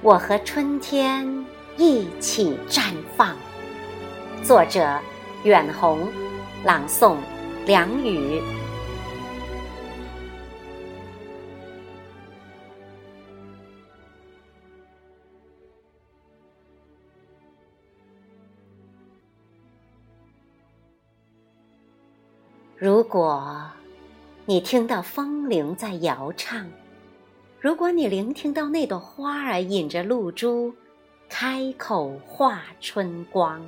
我和春天一起绽放。作者：远红，朗诵：梁雨。如果你听到风铃在摇唱，如果你聆听到那朵花儿引着露珠，开口话春光，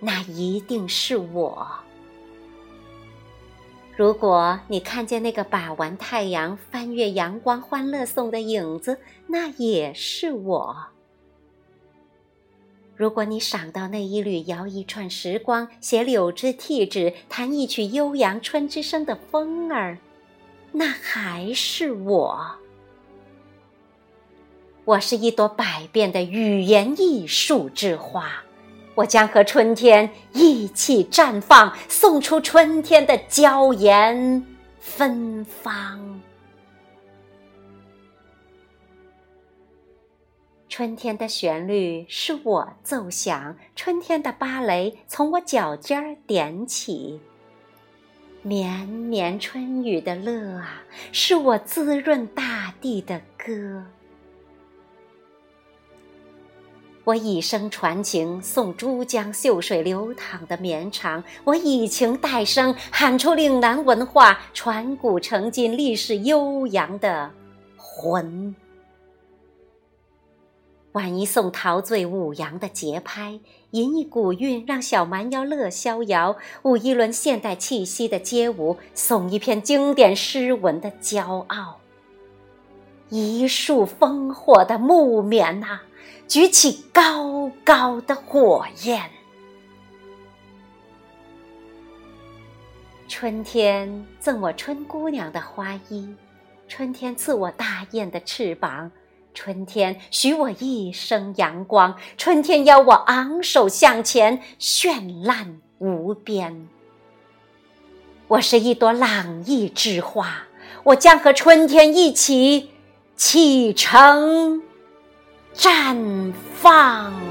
那一定是我。如果你看见那个把玩太阳、翻越阳光、欢乐颂的影子，那也是我。如果你赏到那一缕摇一串时光、携柳枝替纸、弹一曲悠扬春之声的风儿，那还是我。我是一朵百变的语言艺术之花，我将和春天一起绽放，送出春天的娇艳芬芳。春天的旋律是我奏响，春天的芭蕾从我脚尖儿点起。绵绵春雨的乐啊，是我滋润大地的歌。我以声传情，送珠江秀水流淌的绵长；我以情代声，喊出岭南文化传古成今、历史悠扬的魂。挽一送陶醉舞阳的节拍，吟一古韵让小蛮腰乐逍遥，舞一轮现代气息的街舞，送一篇经典诗文的骄傲。一束烽火的木棉呐，举起高高的火焰。春天赠我春姑娘的花衣，春天赐我大雁的翅膀。春天许我一生阳光，春天邀我昂首向前，绚烂无边。我是一朵朗逸之花，我将和春天一起启程绽放。